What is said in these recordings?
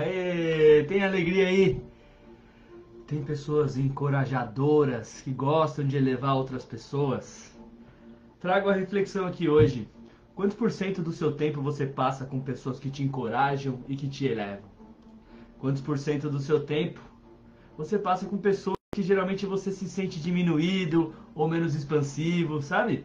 Aê, tem alegria aí? Tem pessoas encorajadoras que gostam de elevar outras pessoas? Trago a reflexão aqui hoje. Quantos por cento do seu tempo você passa com pessoas que te encorajam e que te elevam? Quantos por cento do seu tempo você passa com pessoas que geralmente você se sente diminuído ou menos expansivo, sabe?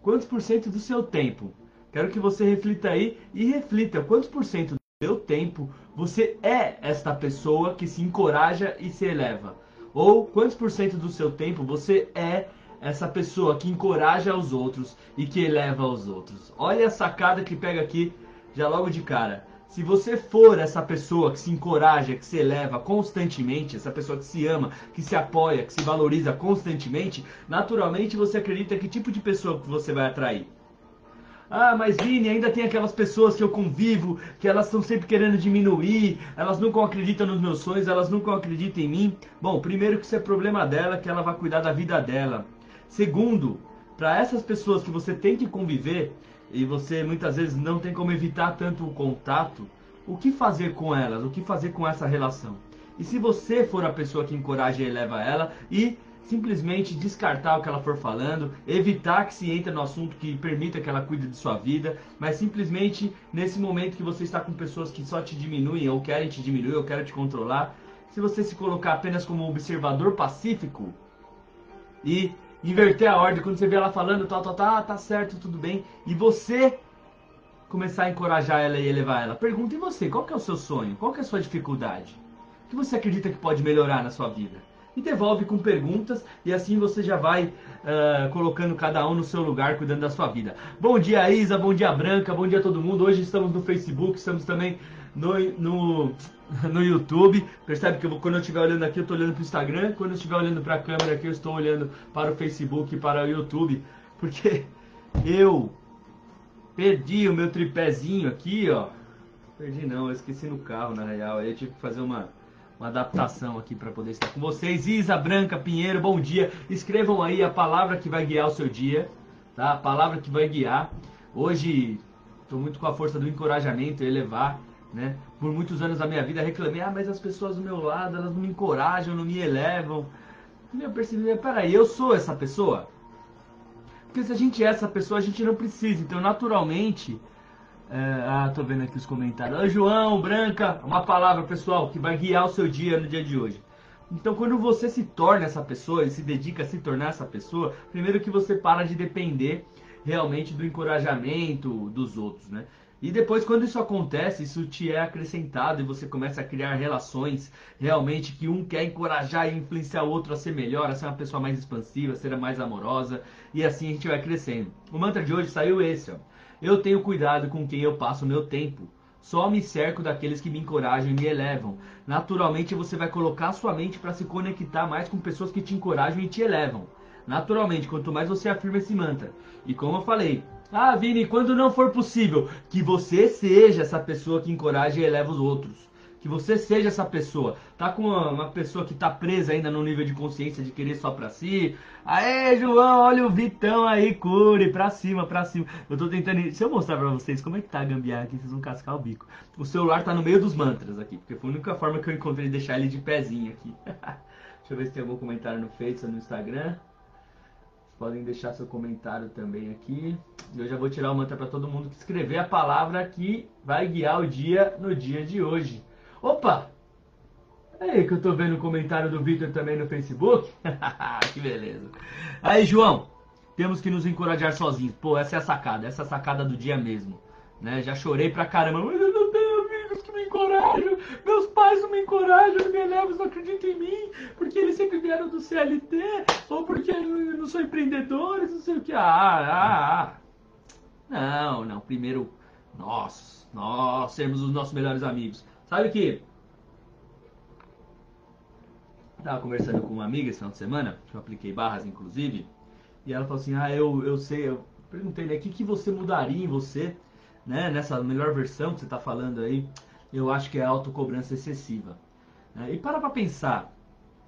Quantos por cento do seu tempo? Quero que você reflita aí e reflita quantos por cento seu tempo você é esta pessoa que se encoraja e se eleva. Ou quantos por cento do seu tempo você é essa pessoa que encoraja os outros e que eleva os outros. Olha a sacada que pega aqui já logo de cara. Se você for essa pessoa que se encoraja, que se eleva constantemente, essa pessoa que se ama, que se apoia, que se valoriza constantemente, naturalmente você acredita que tipo de pessoa que você vai atrair. Ah, mas Vini, ainda tem aquelas pessoas que eu convivo, que elas estão sempre querendo diminuir, elas nunca acreditam nos meus sonhos, elas nunca acreditam em mim. Bom, primeiro que isso é problema dela, que ela vai cuidar da vida dela. Segundo, para essas pessoas que você tem que conviver e você muitas vezes não tem como evitar tanto o contato, o que fazer com elas? O que fazer com essa relação? E se você for a pessoa que encoraja e eleva ela e simplesmente descartar o que ela for falando, evitar que se entre no assunto que permita que ela cuide de sua vida, mas simplesmente nesse momento que você está com pessoas que só te diminuem ou querem te diminuir ou querem te controlar, se você se colocar apenas como observador pacífico e inverter a ordem, quando você vê ela falando, tal, tal, tá, tá certo, tudo bem, e você começar a encorajar ela e elevar ela. Pergunta em você, qual que é o seu sonho? Qual que é a sua dificuldade? O que você acredita que pode melhorar na sua vida? E devolve com perguntas e assim você já vai uh, colocando cada um no seu lugar, cuidando da sua vida. Bom dia, Isa, bom dia, Branca, bom dia todo mundo. Hoje estamos no Facebook, estamos também no, no, no YouTube. Percebe que eu, quando eu estiver olhando aqui, eu estou olhando para o Instagram. Quando eu estiver olhando para a câmera aqui, eu estou olhando para o Facebook e para o YouTube. Porque eu perdi o meu tripézinho aqui, ó. Perdi não, eu esqueci no carro, na real. Aí eu tive que fazer uma, uma adaptação aqui para poder estar com vocês. Isa Branca Pinheiro, bom dia. Escrevam aí a palavra que vai guiar o seu dia, tá? A palavra que vai guiar. Hoje estou muito com a força do encorajamento, elevar né? Por muitos anos da minha vida reclamei, ah, mas as pessoas do meu lado, elas não me encorajam, não me elevam. E eu percebi, peraí, eu sou essa pessoa? Porque se a gente é essa pessoa, a gente não precisa. Então, naturalmente, é, ah, tô vendo aqui os comentários. Ah, João, Branca, uma palavra, pessoal, que vai guiar o seu dia no dia de hoje. Então, quando você se torna essa pessoa e se dedica a se tornar essa pessoa, primeiro que você para de depender realmente do encorajamento dos outros, né? E depois, quando isso acontece, isso te é acrescentado e você começa a criar relações realmente que um quer encorajar e influenciar o outro a ser melhor, a ser uma pessoa mais expansiva, a ser mais amorosa, e assim a gente vai crescendo. O mantra de hoje saiu esse, ó. Eu tenho cuidado com quem eu passo o meu tempo. Só me cerco daqueles que me encorajam e me elevam. Naturalmente você vai colocar sua mente para se conectar mais com pessoas que te encorajam e te elevam. Naturalmente, quanto mais você afirma esse mantra. E como eu falei, ah, Vini, quando não for possível, que você seja essa pessoa que encoraja e eleva os outros. Que você seja essa pessoa. Tá com uma, uma pessoa que tá presa ainda no nível de consciência de querer só pra si. Aê, João, olha o Vitão aí, cure, pra cima, pra cima. Eu tô tentando. Se eu mostrar pra vocês como é que tá a gambiarra aqui, vocês vão cascar o bico. O celular tá no meio dos mantras aqui, porque foi a única forma que eu encontrei de deixar ele de pezinho aqui. Deixa eu ver se tem algum comentário no Face ou no Instagram. Podem deixar seu comentário também aqui. Eu já vou tirar o mantra para todo mundo que escrever a palavra que vai guiar o dia no dia de hoje. Opa! É aí que eu tô vendo o comentário do Victor também no Facebook. que beleza. Aí, João, temos que nos encorajar sozinhos. Pô, essa é a sacada, essa é a sacada do dia mesmo. Né? Já chorei pra caramba. Mas eu não tenho amigos que me encorajam. Meus pais não me encorajam, não me elevam, não acreditam em mim. Porque eles sempre vieram do CLT. Ou porque eu não sou empreendedor, não sei o que. Ah, ah, ah. Não, não. Primeiro, nós, nós sermos os nossos melhores amigos. Sabe que Tava conversando com uma amiga esse final de semana, que eu apliquei barras inclusive, e ela falou assim: Ah, eu, eu sei, eu perguntei, né, o que, que você mudaria em você, né, nessa melhor versão que você está falando aí? Eu acho que é a autocobrança excessiva. Né? E para pra pensar,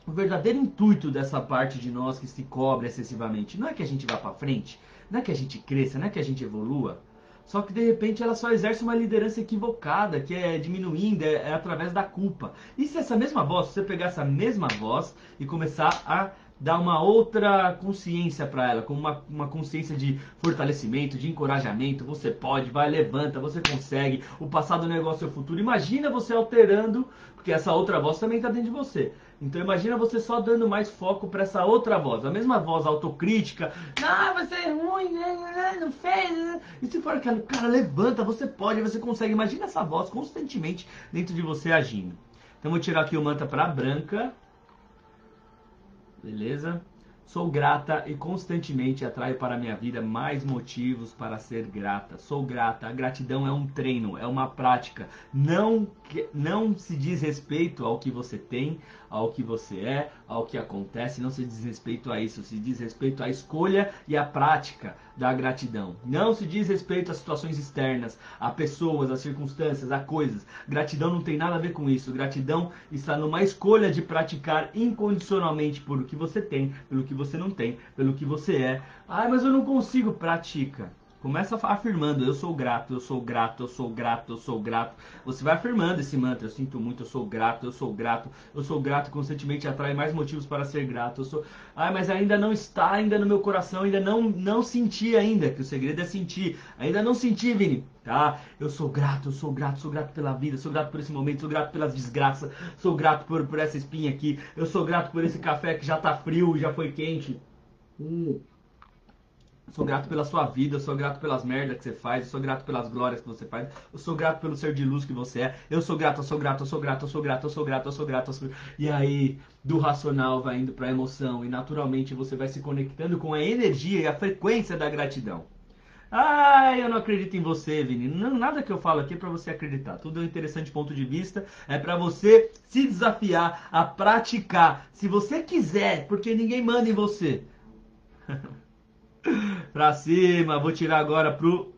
o verdadeiro intuito dessa parte de nós que se cobra excessivamente não é que a gente vá para frente, não é que a gente cresça, não é que a gente evolua. Só que de repente ela só exerce uma liderança equivocada, que é diminuindo, é, é através da culpa. E se essa mesma voz, se você pegar essa mesma voz e começar a dar uma outra consciência para ela, como uma, uma consciência de fortalecimento, de encorajamento. Você pode, vai, levanta, você consegue. O passado, o negócio é o futuro. Imagina você alterando, porque essa outra voz também está dentro de você. Então imagina você só dando mais foco para essa outra voz, a mesma voz autocrítica. Ah, você é ruim, né, né, né, não fez. E se for aquela, cara, levanta, você pode, você consegue. Imagina essa voz constantemente dentro de você agindo. Então vou tirar aqui o manta para branca. Beleza? Sou grata e constantemente atraio para minha vida mais motivos para ser grata. Sou grata. A gratidão é um treino, é uma prática. Não, não se diz respeito ao que você tem, ao que você é, ao que acontece. Não se diz respeito a isso. Se diz respeito à escolha e à prática da gratidão. Não se diz respeito às situações externas, a pessoas, a circunstâncias, a coisas. Gratidão não tem nada a ver com isso. Gratidão está numa escolha de praticar incondicionalmente por o que você tem, pelo que você não tem, pelo que você é. Ah, mas eu não consigo. Pratica. Começa afirmando, eu sou grato, eu sou grato, eu sou grato, eu sou grato. Você vai afirmando esse mantra, eu sinto muito, eu sou grato, eu sou grato, eu sou grato, constantemente atrai mais motivos para ser grato. Eu sou, ah, mas ainda não está ainda no meu coração, ainda não não senti ainda, que o segredo é sentir. Ainda não senti, Vini. Tá? Eu sou grato, eu sou grato, sou grato pela vida, sou grato por esse momento, sou grato pelas desgraças, sou grato por, por essa espinha aqui, eu sou grato por esse café que já tá frio, já foi quente. Hum. Sou grato pela sua vida, eu sou grato pelas merdas que você faz, eu sou grato pelas glórias que você faz, eu sou grato pelo ser de luz que você é, eu sou grato, eu sou grato, eu sou grato, eu sou grato, eu sou grato, eu sou grato, eu sou. E aí, do racional vai indo para a emoção e naturalmente você vai se conectando com a energia e a frequência da gratidão. Ah, eu não acredito em você, Vini. Não, nada que eu falo aqui é para você acreditar. Tudo é um interessante ponto de vista. É para você se desafiar a praticar. Se você quiser, porque ninguém manda em você. Pra cima, vou tirar agora pro,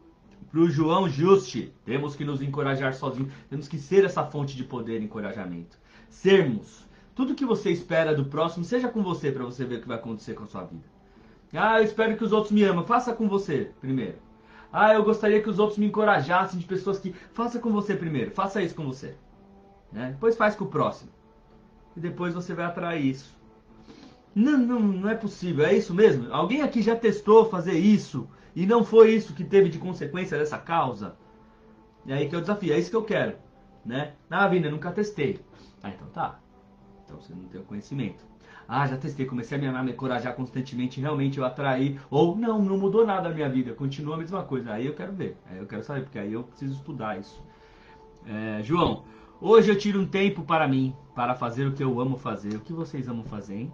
pro João Juste. Temos que nos encorajar sozinhos. Temos que ser essa fonte de poder e encorajamento. Sermos. Tudo que você espera do próximo, seja com você para você ver o que vai acontecer com a sua vida. Ah, eu espero que os outros me amem. Faça com você primeiro. Ah, eu gostaria que os outros me encorajassem de pessoas que. Faça com você primeiro. Faça isso com você. Né? Depois faz com o próximo. E depois você vai atrair isso. Não, não, não é possível. É isso mesmo? Alguém aqui já testou fazer isso e não foi isso que teve de consequência dessa causa? É aí que é o desafio. É isso que eu quero. Né? Ah, Vina, nunca testei. Ah, então tá. Então você não tem o conhecimento. Ah, já testei, comecei a me amar, me encorajar constantemente, realmente eu atraí. Ou não, não mudou nada na minha vida, continua a mesma coisa. Aí eu quero ver, aí eu quero saber, porque aí eu preciso estudar isso. É, João, hoje eu tiro um tempo para mim, para fazer o que eu amo fazer. O que vocês amam fazer, hein?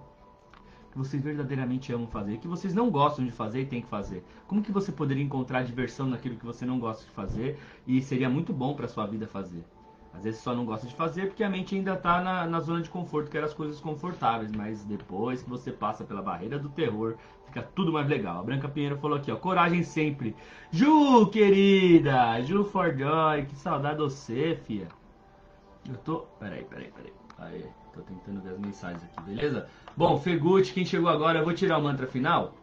Que vocês verdadeiramente amam fazer, que vocês não gostam de fazer e tem que fazer. Como que você poderia encontrar diversão naquilo que você não gosta de fazer e seria muito bom para sua vida fazer? Às vezes só não gosta de fazer porque a mente ainda está na, na zona de conforto, que era as coisas confortávees, mas depois que você passa pela barreira do terror, fica tudo mais legal. A Branca Pinheiro falou aqui, ó, coragem sempre. Ju, querida! Ju Forjoy, que saudade de você, fia. Eu tô... Peraí, peraí, peraí. Aí, tô tentando ver as mensagens aqui, beleza? Bom, Feguti, quem chegou agora, eu vou tirar o mantra final.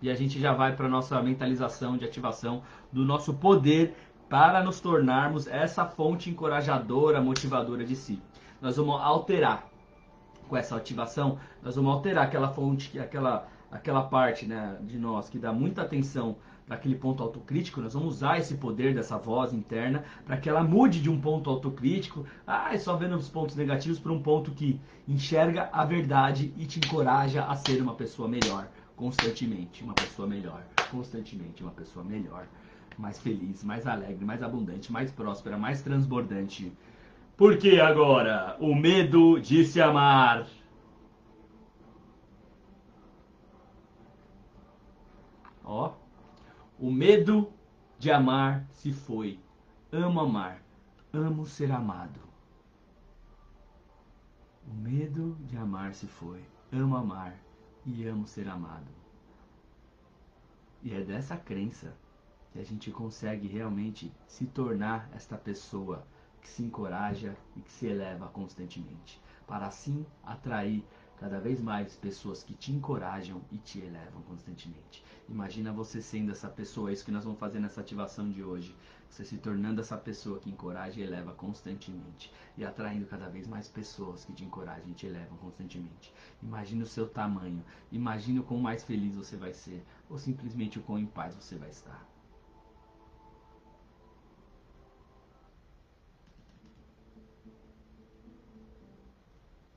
E a gente já vai para nossa mentalização de ativação do nosso poder para nos tornarmos essa fonte encorajadora, motivadora de si. Nós vamos alterar com essa ativação, nós vamos alterar aquela fonte, aquela aquela parte né, de nós que dá muita atenção para aquele ponto autocrítico, nós vamos usar esse poder dessa voz interna para que ela mude de um ponto autocrítico, ah, é só vendo os pontos negativos, para um ponto que enxerga a verdade e te encoraja a ser uma pessoa melhor, constantemente, uma pessoa melhor, constantemente, uma pessoa melhor mais feliz, mais alegre, mais abundante, mais próspera, mais transbordante. Porque agora o medo de se amar. Ó, o medo de amar se foi. Amo amar, amo ser amado. O medo de amar se foi. Amo amar e amo ser amado. E é dessa crença que a gente consegue realmente se tornar esta pessoa que se encoraja e que se eleva constantemente, para assim atrair cada vez mais pessoas que te encorajam e te elevam constantemente. Imagina você sendo essa pessoa, é isso que nós vamos fazer nessa ativação de hoje. Você se tornando essa pessoa que encoraja e eleva constantemente. E atraindo cada vez mais pessoas que te encorajam e te elevam constantemente. Imagine o seu tamanho. Imagine o quão mais feliz você vai ser. Ou simplesmente o quão em paz você vai estar.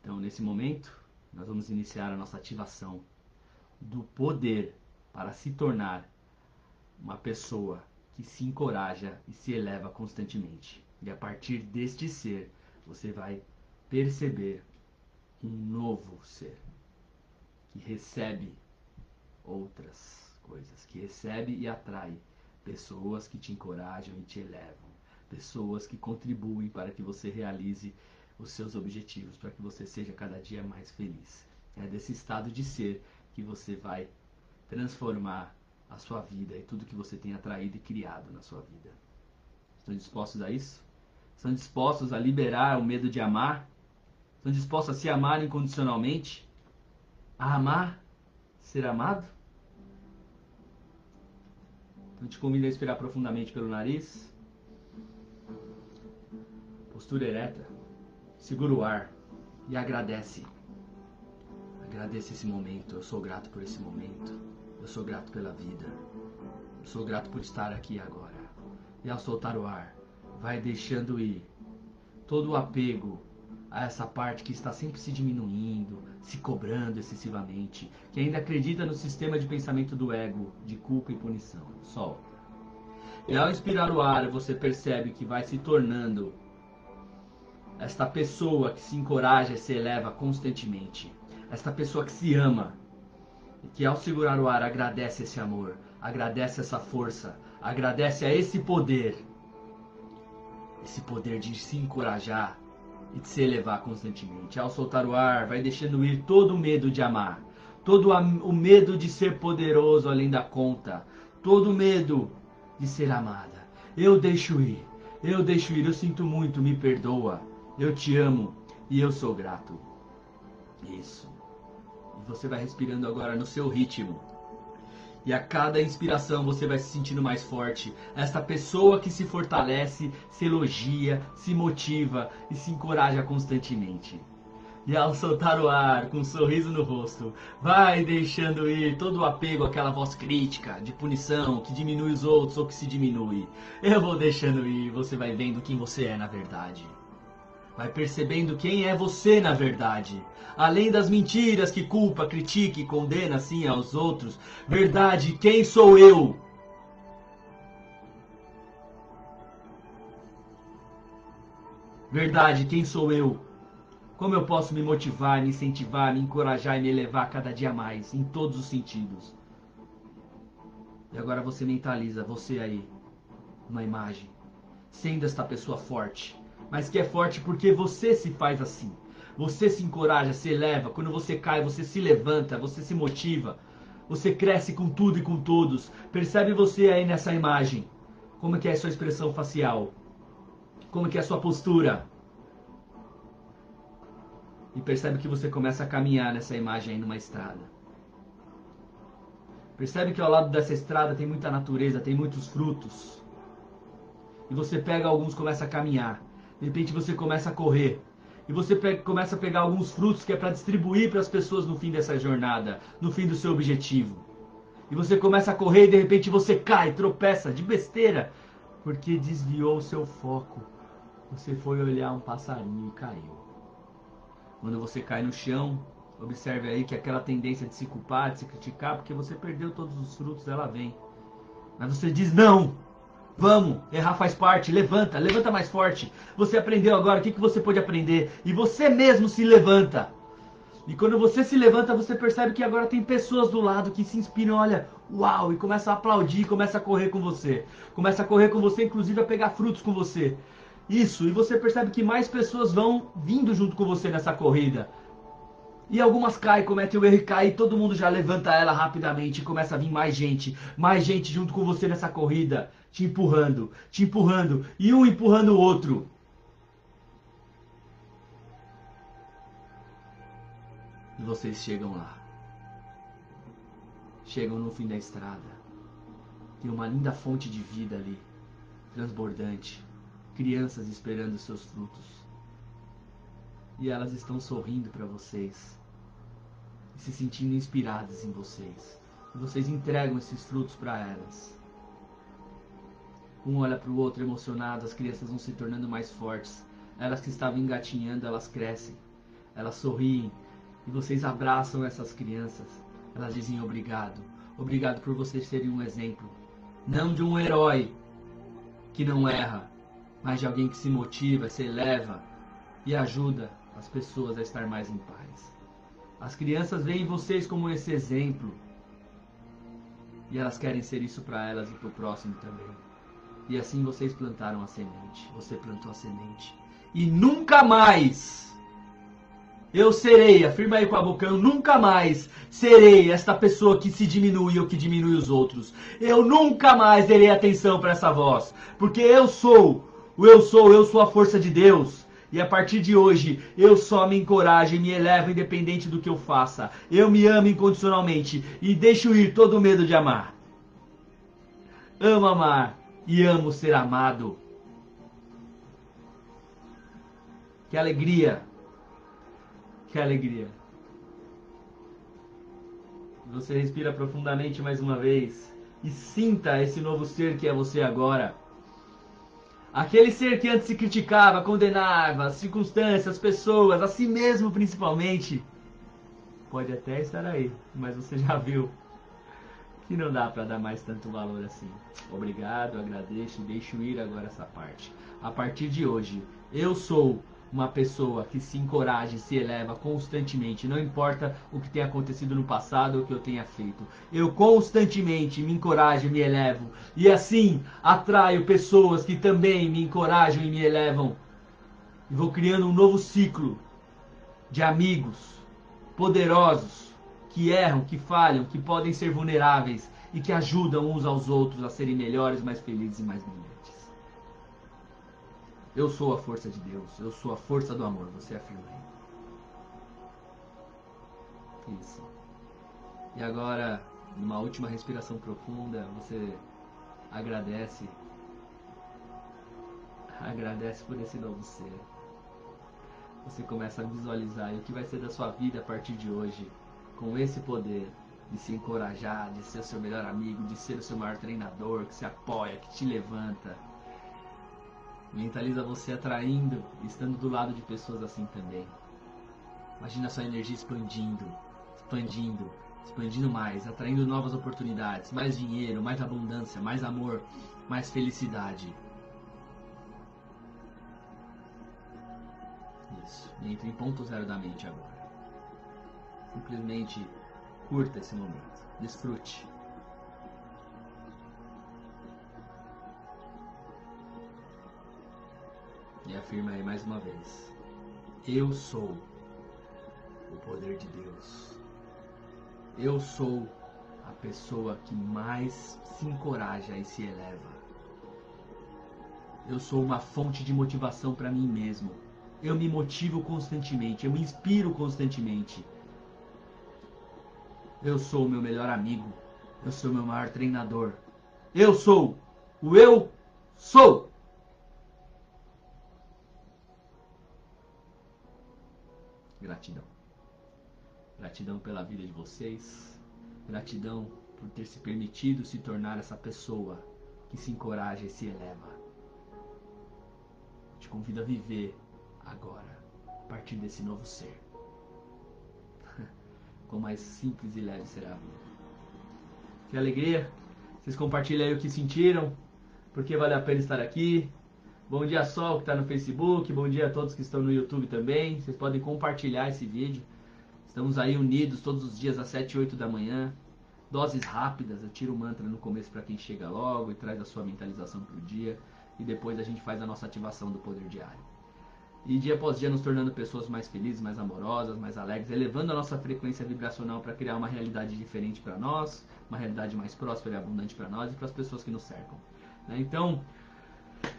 Então, nesse momento, nós vamos iniciar a nossa ativação do poder para se tornar uma pessoa que se encoraja e se eleva constantemente. E a partir deste ser, você vai perceber um novo ser que recebe outras coisas, que recebe e atrai pessoas que te encorajam e te elevam, pessoas que contribuem para que você realize os seus objetivos, para que você seja cada dia mais feliz. É desse estado de ser que você vai transformar a sua vida e tudo que você tem atraído e criado na sua vida. Estão dispostos a isso? Estão dispostos a liberar o medo de amar? Estão dispostos a se amar incondicionalmente? A amar? Ser amado? Então te convido a respirar profundamente pelo nariz. Postura ereta. Segura o ar e agradece. Agradeça esse momento. Eu sou grato por esse momento. Eu sou grato pela vida. Eu sou grato por estar aqui agora. E ao soltar o ar, vai deixando ir todo o apego a essa parte que está sempre se diminuindo, se cobrando excessivamente, que ainda acredita no sistema de pensamento do ego, de culpa e punição. Solta. E ao inspirar o ar, você percebe que vai se tornando esta pessoa que se encoraja e se eleva constantemente. Esta pessoa que se ama. E que ao segurar o ar agradece esse amor, agradece essa força, agradece a esse poder, esse poder de se encorajar e de se elevar constantemente. Ao soltar o ar, vai deixando ir todo o medo de amar, todo o medo de ser poderoso além da conta, todo o medo de ser amada. Eu deixo ir, eu deixo ir, eu sinto muito, me perdoa, eu te amo e eu sou grato. Isso. Você vai respirando agora no seu ritmo. E a cada inspiração você vai se sentindo mais forte. Esta pessoa que se fortalece, se elogia, se motiva e se encoraja constantemente. E ao soltar o ar, com um sorriso no rosto, vai deixando ir todo o apego àquela voz crítica, de punição, que diminui os outros ou que se diminui. Eu vou deixando ir, você vai vendo quem você é na verdade. Vai percebendo quem é você na verdade. Além das mentiras que culpa, critica e condena assim aos outros, verdade, quem sou eu? Verdade, quem sou eu? Como eu posso me motivar, me incentivar, me encorajar e me elevar cada dia mais, em todos os sentidos? E agora você mentaliza você aí, uma imagem, sendo esta pessoa forte, mas que é forte porque você se faz assim. Você se encoraja, se eleva. Quando você cai, você se levanta, você se motiva. Você cresce com tudo e com todos. Percebe você aí nessa imagem? Como que é a sua expressão facial? Como que é a sua postura? E percebe que você começa a caminhar nessa imagem aí numa estrada. Percebe que ao lado dessa estrada tem muita natureza, tem muitos frutos. E você pega alguns, começa a caminhar. De repente você começa a correr. E você começa a pegar alguns frutos que é para distribuir para as pessoas no fim dessa jornada, no fim do seu objetivo. E você começa a correr e de repente você cai, tropeça de besteira, porque desviou o seu foco. Você foi olhar um passarinho e caiu. Quando você cai no chão, observe aí que aquela tendência de se culpar, de se criticar, porque você perdeu todos os frutos, ela vem. Mas você diz: não, Vamos, errar faz parte. Levanta, levanta mais forte. Você aprendeu agora, o que, que você pode aprender? E você mesmo se levanta. E quando você se levanta, você percebe que agora tem pessoas do lado que se inspiram, olha, uau, e começa a aplaudir, começa a correr com você. Começa a correr com você, inclusive a pegar frutos com você. Isso, e você percebe que mais pessoas vão vindo junto com você nessa corrida. E algumas caem, cometem o erro e caem, todo mundo já levanta ela rapidamente e começa a vir mais gente, mais gente junto com você nessa corrida, te empurrando, te empurrando, e um empurrando o outro. E vocês chegam lá. Chegam no fim da estrada. Tem uma linda fonte de vida ali, transbordante. Crianças esperando seus frutos. E elas estão sorrindo para vocês. Se sentindo inspiradas em vocês. E vocês entregam esses frutos para elas. Um olha para o outro emocionado, as crianças vão se tornando mais fortes. Elas que estavam engatinhando, elas crescem. Elas sorriem. E vocês abraçam essas crianças. Elas dizem obrigado. Obrigado por vocês serem um exemplo. Não de um herói que não erra, mas de alguém que se motiva, se eleva e ajuda as pessoas a estar mais em paz. As crianças veem vocês como esse exemplo. E elas querem ser isso para elas e para o próximo também. E assim vocês plantaram a semente. Você plantou a semente. E nunca mais eu serei, afirma aí com a boca, eu nunca mais serei esta pessoa que se diminui ou que diminui os outros. Eu nunca mais darei atenção para essa voz. Porque eu sou, o eu sou, eu sou a força de Deus. E a partir de hoje, eu só me encorajo e me elevo independente do que eu faça. Eu me amo incondicionalmente e deixo ir todo o medo de amar. Amo amar e amo ser amado. Que alegria! Que alegria! Você respira profundamente mais uma vez e sinta esse novo ser que é você agora. Aquele ser que antes se criticava, condenava as circunstâncias, as pessoas, a si mesmo principalmente. Pode até estar aí, mas você já viu que não dá para dar mais tanto valor assim. Obrigado, agradeço deixo ir agora essa parte. A partir de hoje, eu sou uma pessoa que se encoraja e se eleva constantemente, não importa o que tenha acontecido no passado ou o que eu tenha feito. Eu constantemente me encorajo e me elevo, e assim atraio pessoas que também me encorajam e me elevam. E vou criando um novo ciclo de amigos poderosos que erram, que falham, que podem ser vulneráveis e que ajudam uns aos outros a serem melhores, mais felizes e mais brilhantes. Eu sou a força de Deus. Eu sou a força do amor. Você afirma aí. Isso. E agora, numa última respiração profunda, você agradece. Agradece por esse novo ser. Você começa a visualizar o que vai ser da sua vida a partir de hoje, com esse poder de se encorajar, de ser o seu melhor amigo, de ser o seu maior treinador, que se apoia, que te levanta Mentaliza você atraindo, estando do lado de pessoas assim também. Imagina sua energia expandindo, expandindo, expandindo mais, atraindo novas oportunidades, mais dinheiro, mais abundância, mais amor, mais felicidade. Isso. Entre em ponto zero da mente agora. Simplesmente curta esse momento. Desfrute. E afirma aí mais uma vez: Eu sou o poder de Deus. Eu sou a pessoa que mais se encoraja e se eleva. Eu sou uma fonte de motivação para mim mesmo. Eu me motivo constantemente, eu me inspiro constantemente. Eu sou o meu melhor amigo. Eu sou o meu maior treinador. Eu sou o eu sou. Gratidão. Gratidão pela vida de vocês. Gratidão por ter se permitido se tornar essa pessoa que se encoraja e se eleva. Te convido a viver agora, a partir desse novo ser. Quão mais simples e leve será a vida. Que alegria! Vocês compartilhem aí o que sentiram, porque vale a pena estar aqui, Bom dia, Sol, que está no Facebook. Bom dia a todos que estão no YouTube também. Vocês podem compartilhar esse vídeo. Estamos aí unidos todos os dias às 7 e 8 da manhã. Doses rápidas. Eu tiro o mantra no começo para quem chega logo e traz a sua mentalização para o dia. E depois a gente faz a nossa ativação do poder diário. E dia após dia nos tornando pessoas mais felizes, mais amorosas, mais alegres, elevando a nossa frequência vibracional para criar uma realidade diferente para nós, uma realidade mais próspera e abundante para nós e para as pessoas que nos cercam. Né? Então,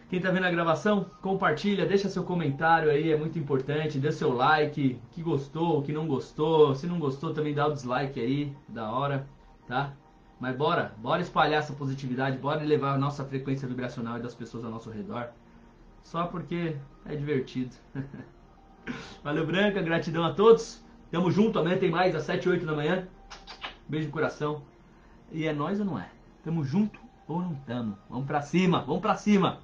Quem tá vendo a gravação, compartilha, deixa seu comentário aí, é muito importante. Dê seu like, que gostou, que não gostou. Se não gostou, também dá o dislike aí, da hora, tá? Mas bora, bora espalhar essa positividade, bora levar a nossa frequência vibracional e das pessoas ao nosso redor. Só porque é divertido. Valeu, Branca, gratidão a todos. Tamo junto, amanhã tem mais, às 7 8 da manhã. Beijo no coração. E é nós ou não é? Tamo junto ou não tamo? Vamos pra cima, vamos pra cima.